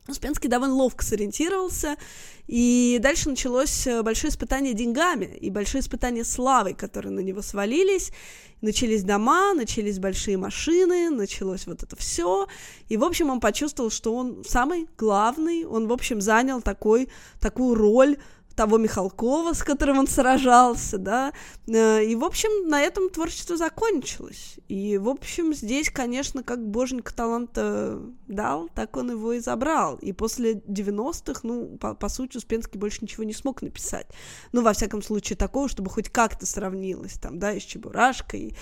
Успенский довольно ловко сориентировался, и дальше началось э, большое испытание деньгами и большое испытание славой, которые на него свалились. Начались дома, начались большие машины, началось вот это все. И, в общем, он почувствовал, что он самый главный, он, в общем, занял такой, такую роль того Михалкова, с которым он сражался, да, э, и, в общем, на этом творчество закончилось. И, в общем, здесь, конечно, как боженька таланта дал, так он его и забрал. И после 90-х, ну, по, по сути, Успенский больше ничего не смог написать. Ну, во всяком случае, такого, чтобы хоть как-то сравнилось, там, да, и с Чебурашкой,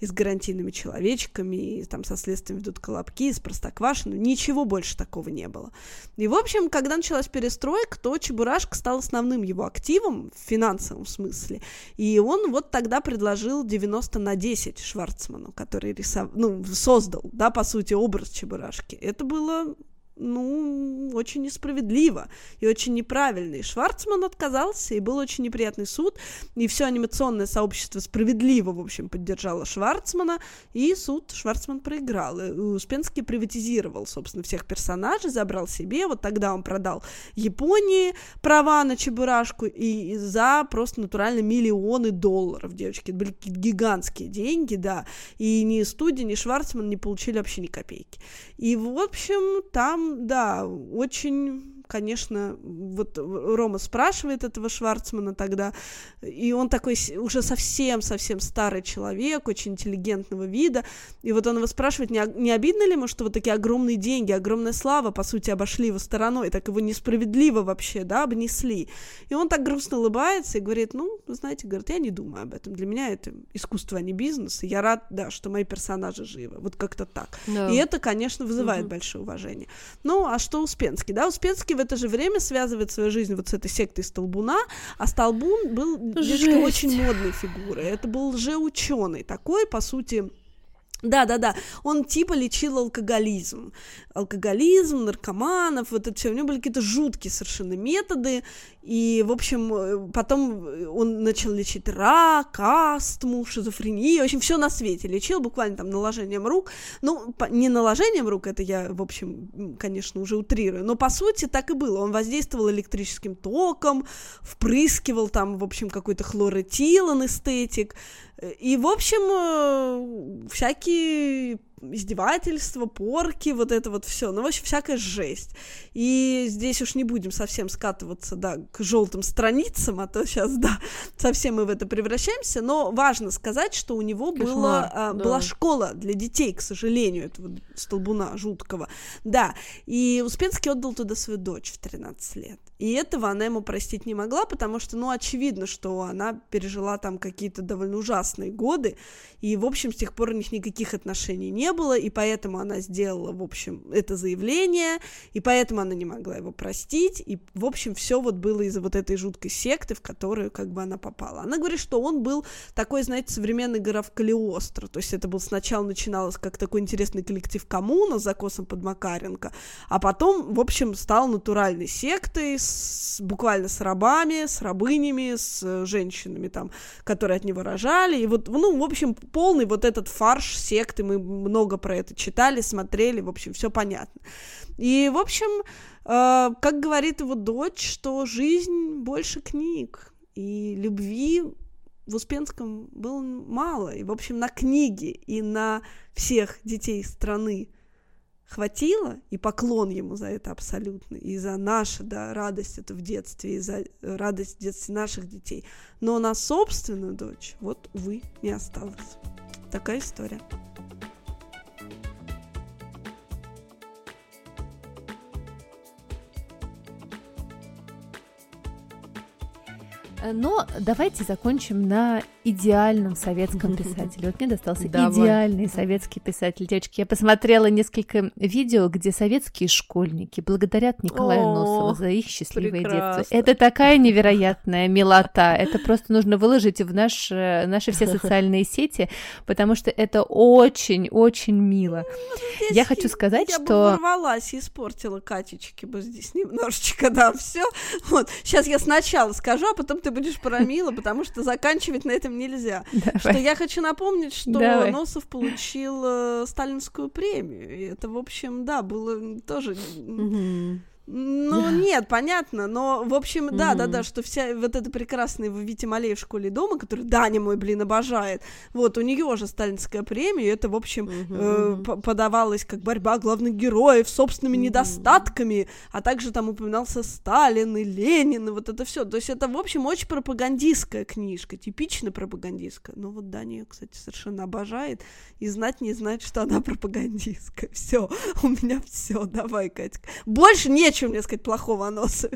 и с гарантийными человечками, и там со следствием ведут колобки, и с Простоквашино, ничего больше такого не было. И, в общем, когда началась перестройка, то Чебурашка стал основным основным его активом в финансовом смысле. И он вот тогда предложил 90 на 10 Шварцману, который рисов... ну, создал, да, по сути, образ Чебурашки. Это было ну, очень несправедливо и очень неправильно. И Шварцман отказался, и был очень неприятный суд, и все анимационное сообщество справедливо, в общем, поддержало Шварцмана, и суд Шварцман проиграл. И Успенский приватизировал, собственно, всех персонажей, забрал себе, вот тогда он продал Японии права на Чебурашку, и за просто натурально миллионы долларов, девочки, это были гигантские деньги, да, и ни студия, ни Шварцман не получили вообще ни копейки. И, в общем, там, да, очень конечно, вот Рома спрашивает этого Шварцмана тогда, и он такой уже совсем-совсем старый человек, очень интеллигентного вида, и вот он его спрашивает, не, не обидно ли ему, что вот такие огромные деньги, огромная слава, по сути, обошли его стороной, так его несправедливо вообще, да, обнесли. И он так грустно улыбается и говорит, ну, знаете, говорит, я не думаю об этом, для меня это искусство, а не бизнес, и я рад, да, что мои персонажи живы, вот как-то так. Да. И это, конечно, вызывает угу. большое уважение. Ну, а что Успенский, да, Успенский в это же время связывает свою жизнь вот с этой сектой Столбуна, а Столбун был девочка, очень модной фигурой. Это был лжеученый такой, по сути, да, да, да. Он типа лечил алкоголизм. Алкоголизм, наркоманов, вот это все. У него были какие-то жуткие совершенно методы. И, в общем, э, потом он начал лечить рак, астму, шизофрению. В общем, все на свете лечил, буквально там наложением рук. Ну, не наложением рук, это я, в общем, конечно, уже утрирую. Но, по сути, так и было. Он воздействовал электрическим током, впрыскивал там, в общем, какой-то хлоретил, анестетик. И, в общем, э, всякие издевательства, порки, вот это вот все. Ну, в общем, всякая жесть. И здесь уж не будем совсем скатываться, да, к желтым страницам, а то сейчас, да, совсем мы в это превращаемся. Но важно сказать, что у него Кошмар, была, да. была школа для детей, к сожалению, этого столбуна жуткого. Да, и Успенский отдал туда свою дочь в 13 лет. И этого она ему простить не могла, потому что, ну, очевидно, что она пережила там какие-то довольно ужасные годы, и, в общем, с тех пор у них никаких отношений не было, и поэтому она сделала, в общем, это заявление, и поэтому она не могла его простить, и, в общем, все вот было из-за вот этой жуткой секты, в которую, как бы, она попала. Она говорит, что он был такой, знаете, современный граф Калиостро, то есть это был сначала начиналось как такой интересный коллектив коммуна с закосом под Макаренко, а потом, в общем, стал натуральной сектой, с, буквально с рабами, с рабынями, с э, женщинами там, которые от него рожали. И вот, ну, в общем, полный вот этот фарш секты, мы много про это читали, смотрели, в общем, все понятно. И, в общем, э, как говорит его дочь, что жизнь больше книг, и любви в Успенском было мало. И, в общем, на книги и на всех детей страны хватило, и поклон ему за это абсолютно, и за нашу, да, радость это в детстве, и за радость в детстве наших детей. Но на собственную дочь, вот, увы, не осталось. Такая история. Но давайте закончим на идеальном советском писателе. Вот мне достался Давай. идеальный советский писатель. Девочки, я посмотрела несколько видео, где советские школьники благодарят Николая О, Носова за их счастливое прекрасно. детство. Это такая невероятная милота. Это просто нужно выложить в наш, э, наши все социальные сети, потому что это очень-очень мило. Ну, я хочу сказать, я что... Я бы ворвалась и испортила Катечки бы здесь немножечко, да, все. Вот, сейчас я сначала скажу, а потом ты будешь про Мила, потому что заканчивать на этом нельзя. Давай. Что я хочу напомнить, что Давай. Носов получил э, сталинскую премию. И это, в общем, да, было тоже... Mm-hmm ну, нет, понятно, но, в общем, да, да, да, что вся вот эта прекрасная Вите Малей в школе дома, который Даня мой, блин, обожает, вот, у нее же сталинская премия, и это, в общем, э, подавалось как борьба главных героев с собственными недостатками, а также там упоминался Сталин и Ленин, и вот это все. То есть это, в общем, очень пропагандистская книжка, типично пропагандистская. Но вот Даня ее, кстати, совершенно обожает, и знать не знать, что она пропагандистская. Все, у меня все, давай, Катька. Больше нечего нечего мне сказать плохого о носе.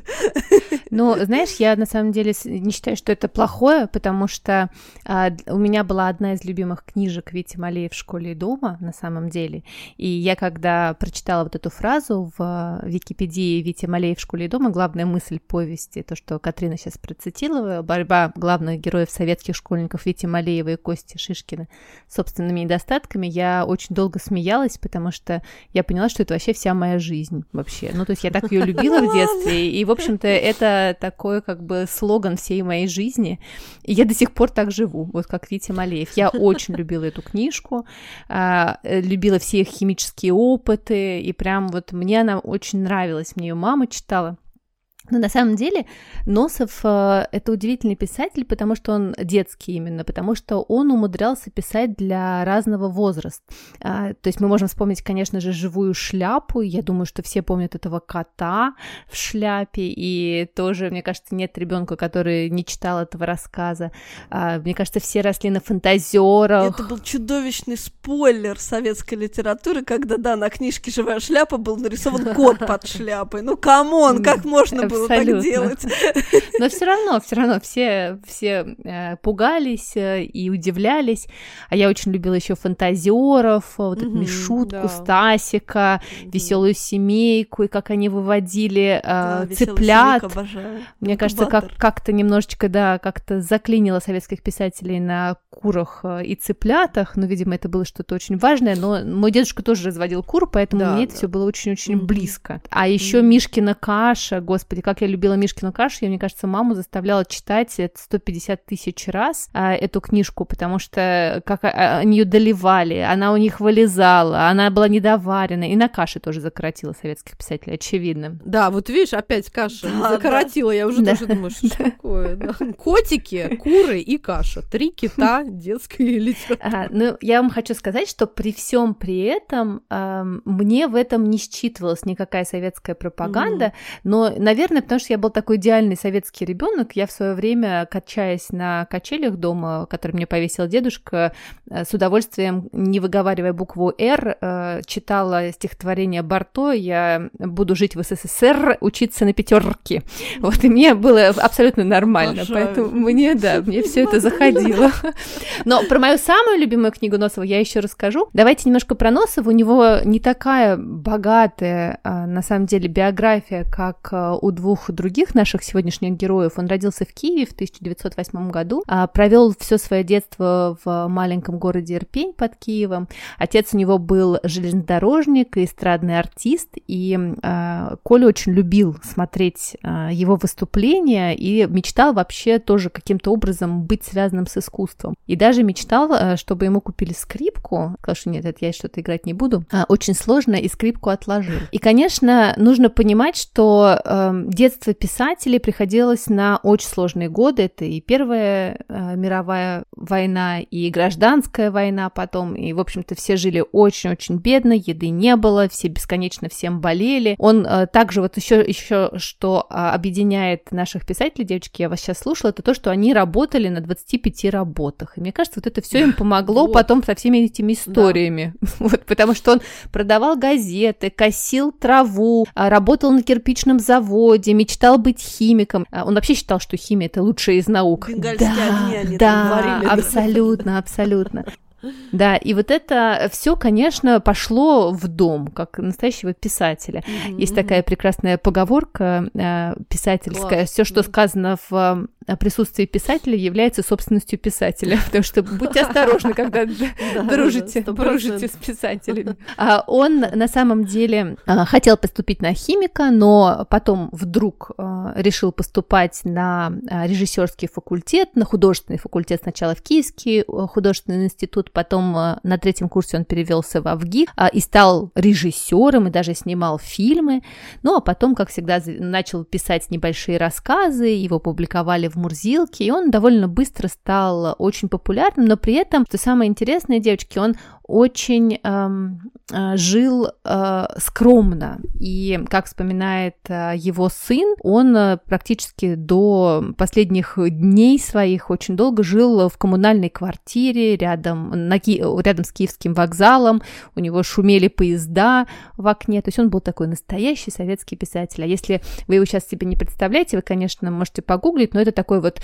Ну, знаешь, я на самом деле не считаю, что это плохое, потому что а, у меня была одна из любимых книжек Вити Малея в школе и дома, на самом деле. И я, когда прочитала вот эту фразу в Википедии Вити Малея в школе и дома, главная мысль повести, то, что Катрина сейчас процитировала, борьба главных героев советских школьников Вити Малеева и Кости Шишкина с собственными недостатками, я очень долго смеялась, потому что я поняла, что это вообще вся моя жизнь вообще. Ну, то есть я так ее любила в детстве, и, в общем-то, это такой как бы слоган всей моей жизни, и я до сих пор так живу, вот как Витя Малеев. Я очень любила эту книжку, а, любила все их химические опыты, и прям вот мне она очень нравилась, мне ее мама читала, но на самом деле Носов э, это удивительный писатель, потому что он детский именно, потому что он умудрялся писать для разного возраста. А, то есть мы можем вспомнить, конечно же, живую шляпу. Я думаю, что все помнят этого кота в шляпе, и тоже, мне кажется, нет ребенка, который не читал этого рассказа. А, мне кажется, все росли на фантазерах. Это был чудовищный спойлер советской литературы, когда да на книжке "Живая шляпа" был нарисован кот под шляпой. Ну come on, как можно было Абсолютно. так делать. Но все равно, все равно все, все э, пугались э, и удивлялись. А я очень любила еще фантазеров, вот эту Мишутку, да. Стасика, веселую семейку, и как они выводили э, да, цыплят. Мне кажется, как, как-то немножечко, да, как-то заклинило советских писателей на курах э, и цыплятах. Ну, видимо, это было что-то очень важное. Но мой дедушка тоже разводил кур, поэтому да, мне да. это все было очень-очень близко. А еще. Мишкина каша, господи, как я любила Мишкину кашу, я, мне кажется, маму заставляла читать 150 тысяч раз а, эту книжку, потому что как они ее доливали, она у них вылезала, она была недоварена, и на каше тоже закоротила советских писателей, очевидно. Да, вот видишь, опять каша да, закоротила, да. я уже да. тоже думаю, что да. такое. Да. Котики, куры и каша, три кита детской литературы. А, ну, я вам хочу сказать, что при всем при этом э, мне в этом не считывалась никакая советская пропаганда, mm но, наверное, потому что я был такой идеальный советский ребенок. Я в свое время, качаясь на качелях дома, который мне повесил дедушка, э, с удовольствием, не выговаривая букву «Р», э, читала стихотворение Барто «Я буду жить в СССР, учиться на пятерке». Вот, и мне было абсолютно нормально, Обожаю. поэтому мне, да, мне все это заходило. Но про мою самую любимую книгу Носова я еще расскажу. Давайте немножко про Носова. У него не такая богатая, а, на самом деле, биография, как а, у двух других наших сегодняшних героев. Он родился в Киеве в 1908 году, а, провел все свое детство в маленьком городе Ирпень под Киевом. Отец у него был железнодорожник и эстрадный артист, и Коля очень любил смотреть его выступления и мечтал вообще тоже каким-то образом быть связанным с искусством. И даже мечтал, э, чтобы ему купили скрипку. Сказал, что нет, это я что-то играть не буду. А, очень сложно, и скрипку отложил. И, конечно, нужно понимать, что детство писателей приходилось на очень сложные годы. Это и Первая э, мировая война, и гражданская война потом. И, в общем-то, все жили очень-очень бедно, еды не было, все бесконечно всем болели. Он э, также вот еще, еще что э, объединяет наших писателей, девочки, я вас сейчас слушала, это то, что они работали на 25 работах. И мне кажется, вот это все им помогло вот. потом со всеми этими историями. Да. Вот, потому что он продавал газеты, косил траву, а, работал на кирпичном заводе, природе, мечтал быть химиком. А, он вообще считал, что химия это лучшая из наук. Бенгальские да, огни они да, варили. абсолютно, абсолютно. Да, и вот это все, конечно, пошло в дом, как настоящего писателя. Mm-hmm. Есть такая прекрасная поговорка э, писательская: все, что сказано в присутствии писателя, является собственностью писателя. Потому что будьте осторожны, когда дружите, дружите с писателями. А он на самом деле э, хотел поступить на химика, но потом вдруг решил поступать на режиссерский факультет, на художественный факультет сначала в Киевский художественный институт, потом на третьем курсе он перевелся в Авги а, и стал режиссером и даже снимал фильмы. Ну а потом, как всегда, начал писать небольшие рассказы, его публиковали в Мурзилке, и он довольно быстро стал очень популярным, но при этом, что самое интересное, девочки, он очень эм, э, жил э, скромно. И, как вспоминает э, его сын, он э, практически до последних дней своих очень долго жил в коммунальной квартире рядом, на рядом с Киевским вокзалом. У него шумели поезда в окне. То есть он был такой настоящий советский писатель. А если вы его сейчас себе не представляете, вы, конечно, можете погуглить, но это такой вот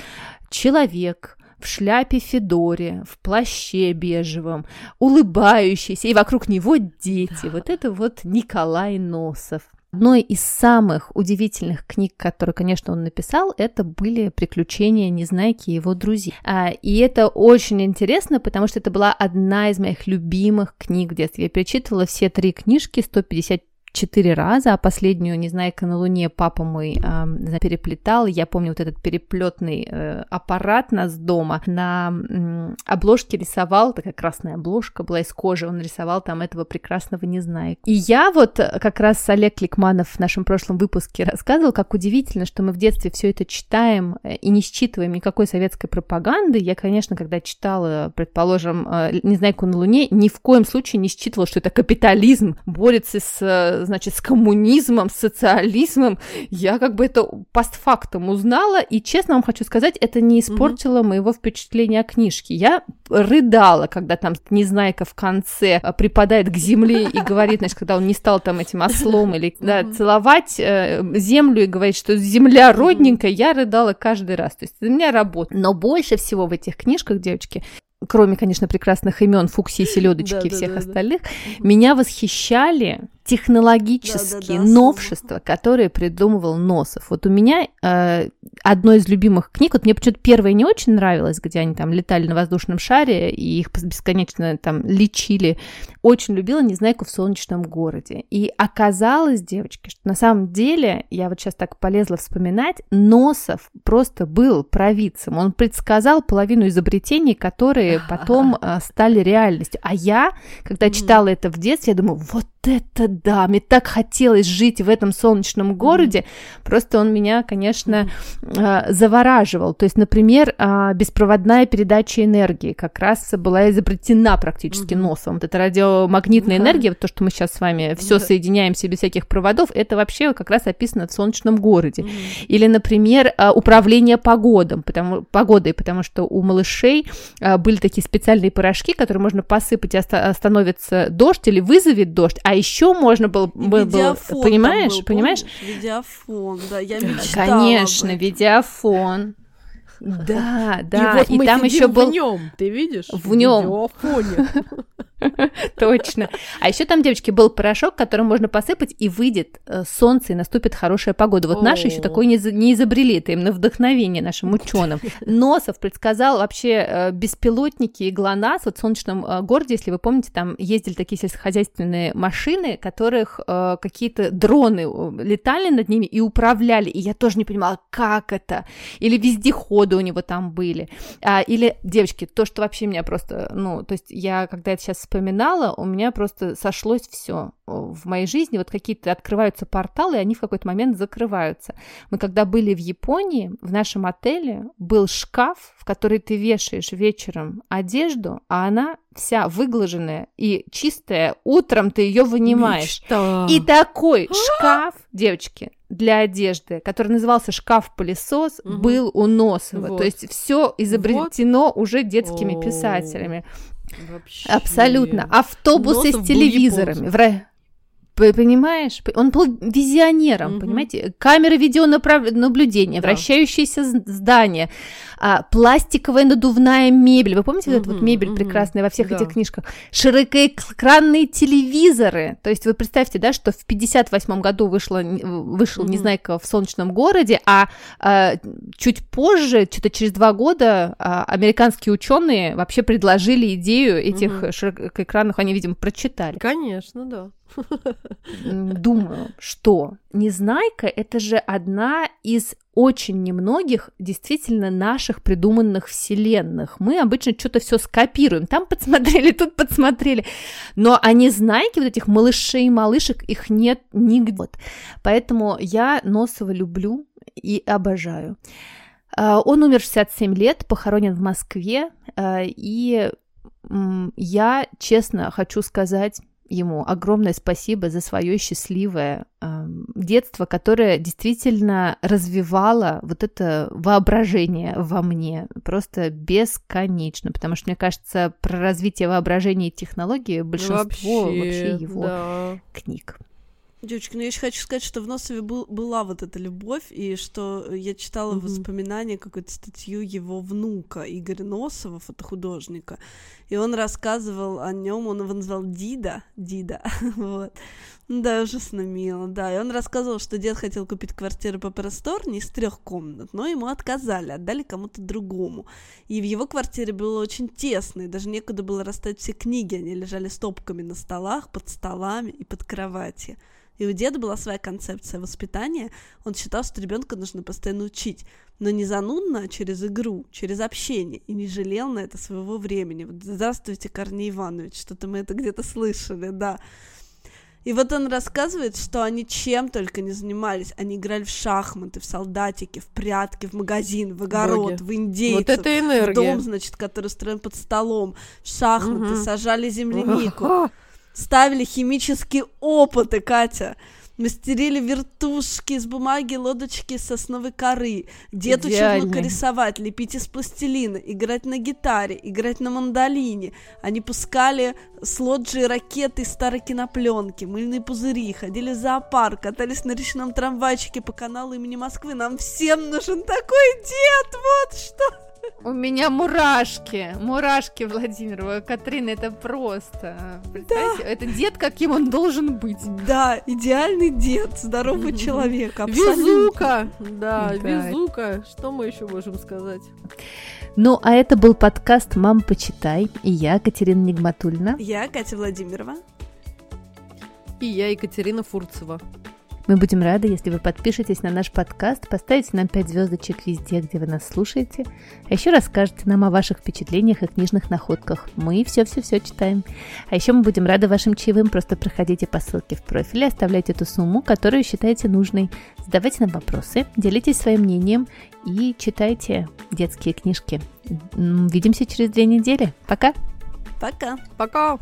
человек, в шляпе Федоре, в плаще бежевом, улыбающийся, и вокруг него дети. Вот это вот Николай Носов. Одной из самых удивительных книг, которые, конечно, он написал, это были «Приключения Незнайки и его друзей». А, и это очень интересно, потому что это была одна из моих любимых книг в детстве. Я перечитывала все три книжки, 150 четыре раза, а последнюю «Незнайка на Луне» папа мой э, переплетал. Я помню вот этот переплетный э, аппарат нас дома. На э, обложке рисовал, такая красная обложка была из кожи, он рисовал там этого прекрасного Незнайка. И я вот как раз Олег Кликманов в нашем прошлом выпуске рассказывал, как удивительно, что мы в детстве все это читаем э, и не считываем никакой советской пропаганды. Я, конечно, когда читала, предположим, э, «Незнайку на Луне», ни в коем случае не считывала, что это капитализм борется с э, значит, с коммунизмом, с социализмом. Я как бы это постфактум узнала, и честно вам хочу сказать, это не испортило mm-hmm. моего впечатления о книжке. Я рыдала, когда там Незнайка в конце э, припадает к земле и говорит, значит, когда он не стал там этим ослом или да, целовать э, землю и говорит, что земля родненькая, я рыдала каждый раз. То есть у меня работа. Но больше всего в этих книжках, девочки, кроме, конечно, прекрасных имен Фукси, Селедочки и всех остальных, меня восхищали технологические да, да, да, новшества, особо. которые придумывал Носов. Вот у меня э, одно из любимых книг, вот мне почему-то первая не очень нравилась, где они там летали на воздушном шаре и их бесконечно там лечили. Очень любила «Незнайку в солнечном городе». И оказалось, девочки, что на самом деле, я вот сейчас так полезла вспоминать, Носов просто был провидцем. Он предсказал половину изобретений, которые потом э, стали реальностью. А я, когда читала это в детстве, я думаю, вот это да, мне так хотелось жить в этом солнечном городе, mm-hmm. просто он меня, конечно, mm-hmm. завораживал. То есть, например, а, беспроводная передача энергии как раз была изобретена практически mm-hmm. носом. Вот эта радиомагнитная mm-hmm. энергия, вот то, что мы сейчас с вами все mm-hmm. соединяемся без всяких проводов, это вообще как раз описано в солнечном городе. Mm-hmm. Или, например, а, управление погодом, потому, погодой, потому что у малышей были такие специальные порошки, которые можно посыпать, и остановится дождь или вызовет дождь, а еще можно было, был, был понимаешь, был, понимаешь? Помнишь? Видеофон, да, я мечтала. Конечно, видеофон. Да, да. И вот и мы там еще был в нем, ты видишь? В нем. Точно. А еще там, девочки, был порошок, которым можно посыпать, и выйдет э, солнце, и наступит хорошая погода. Вот наши еще такое не, не изобрели, это именно вдохновение нашим ученым. Носов предсказал вообще э, беспилотники и ГЛОНАСС. Вот в солнечном э, городе, если вы помните, там ездили такие сельскохозяйственные машины, которых какие-то дроны летали над ними и управляли. И я тоже не понимала, как это. Или вездеходы у него там были. А, или, девочки, то, что вообще меня просто, ну, то есть я, когда это сейчас вспоминала, у меня просто сошлось все в моей жизни. Вот какие-то открываются порталы, и они в какой-то момент закрываются. Мы когда были в Японии, в нашем отеле был шкаф, в который ты вешаешь вечером одежду, а она вся выглаженная и чистая. Утром ты ее вынимаешь. Мечта. И такой шкаф, девочки, для одежды, который назывался шкаф-пылесос, угу. был у Носова. Вот. То есть все изобретено вот. уже детскими О. писателями. Вообще. Абсолютно. Автобусы Носов с телевизорами. В... Понимаешь? Он был визионером, угу. понимаете? Камеры видеонаблюдения, да. вращающиеся здания, а, пластиковая надувная мебель. Вы помните угу, вот эту вот мебель угу. прекрасная во всех да. этих книжках? Широкоэкранные телевизоры. То есть вы представьте, да, что в 58 году вышло, вышел угу. «Незнайка в солнечном городе», а, а чуть позже, что-то через два года, а, американские ученые вообще предложили идею этих угу. широкоэкранных, они, видимо, прочитали. Конечно, да. Думаю, что Незнайка — это же одна из очень немногих действительно наших придуманных вселенных. Мы обычно что-то все скопируем. Там подсмотрели, тут подсмотрели. Но а Незнайки, вот этих малышей и малышек, их нет нигде. Вот. Поэтому я Носова люблю и обожаю. А, он умер в 67 лет, похоронен в Москве, а, и я, честно, хочу сказать, ему огромное спасибо за свое счастливое э, детство, которое действительно развивало вот это воображение во мне просто бесконечно, потому что мне кажется про развитие воображения и технологии большинство вообще, вообще его да. книг. Девочки, ну я еще хочу сказать, что в Носове был, была вот эта любовь, и что я читала mm-hmm. воспоминания, какую-то статью его внука Игоря Носова, фотохудожника, и он рассказывал о нем, он его назвал Дида, Дида, вот. Да, ужасно мило, да. И он рассказывал, что дед хотел купить квартиру по просторнее из трех комнат, но ему отказали, отдали кому-то другому. И в его квартире было очень тесно, и даже некуда было расставить все книги, они лежали стопками на столах, под столами и под кроватью. И у деда была своя концепция воспитания. Он считал, что ребенка нужно постоянно учить, но не занудно, а через игру, через общение, и не жалел на это своего времени. Вот, здравствуйте, Корней Иванович, что-то мы это где-то слышали, да. И вот он рассказывает, что они чем только не занимались. Они играли в шахматы, в солдатики, в прятки, в магазин, в огород, Боги. в индейцев. Вот это энергия. В дом, значит, который строен под столом. В шахматы, угу. сажали землянику. ставили химические опыты, Катя. Мастерили вертушки из бумаги, лодочки из сосновой коры. Дед учил внука рисовать, лепить из пластилина, играть на гитаре, играть на мандолине. Они пускали с лоджии ракеты из старой кинопленки, мыльные пузыри, ходили в зоопарк, катались на речном трамвайчике по каналу имени Москвы. Нам всем нужен такой дед, вот что! У меня мурашки, мурашки, Владимирова. Катрина, это просто. Да. Это дед, каким он должен быть. Да, идеальный дед, здоровый человек. Везука, да, везука. Что мы еще можем сказать? Ну, а это был подкаст «Мам, почитай». И я, Катерина Нигматульна. Я, Катя Владимирова. И я, Екатерина Фурцева. Мы будем рады, если вы подпишетесь на наш подкаст, поставите нам 5 звездочек везде, где вы нас слушаете, а еще расскажете нам о ваших впечатлениях и книжных находках. Мы все-все-все читаем. А еще мы будем рады вашим чаевым, просто проходите по ссылке в профиле, оставляйте ту сумму, которую считаете нужной, задавайте нам вопросы, делитесь своим мнением и читайте детские книжки. Увидимся через две недели. Пока! Пока! Пока!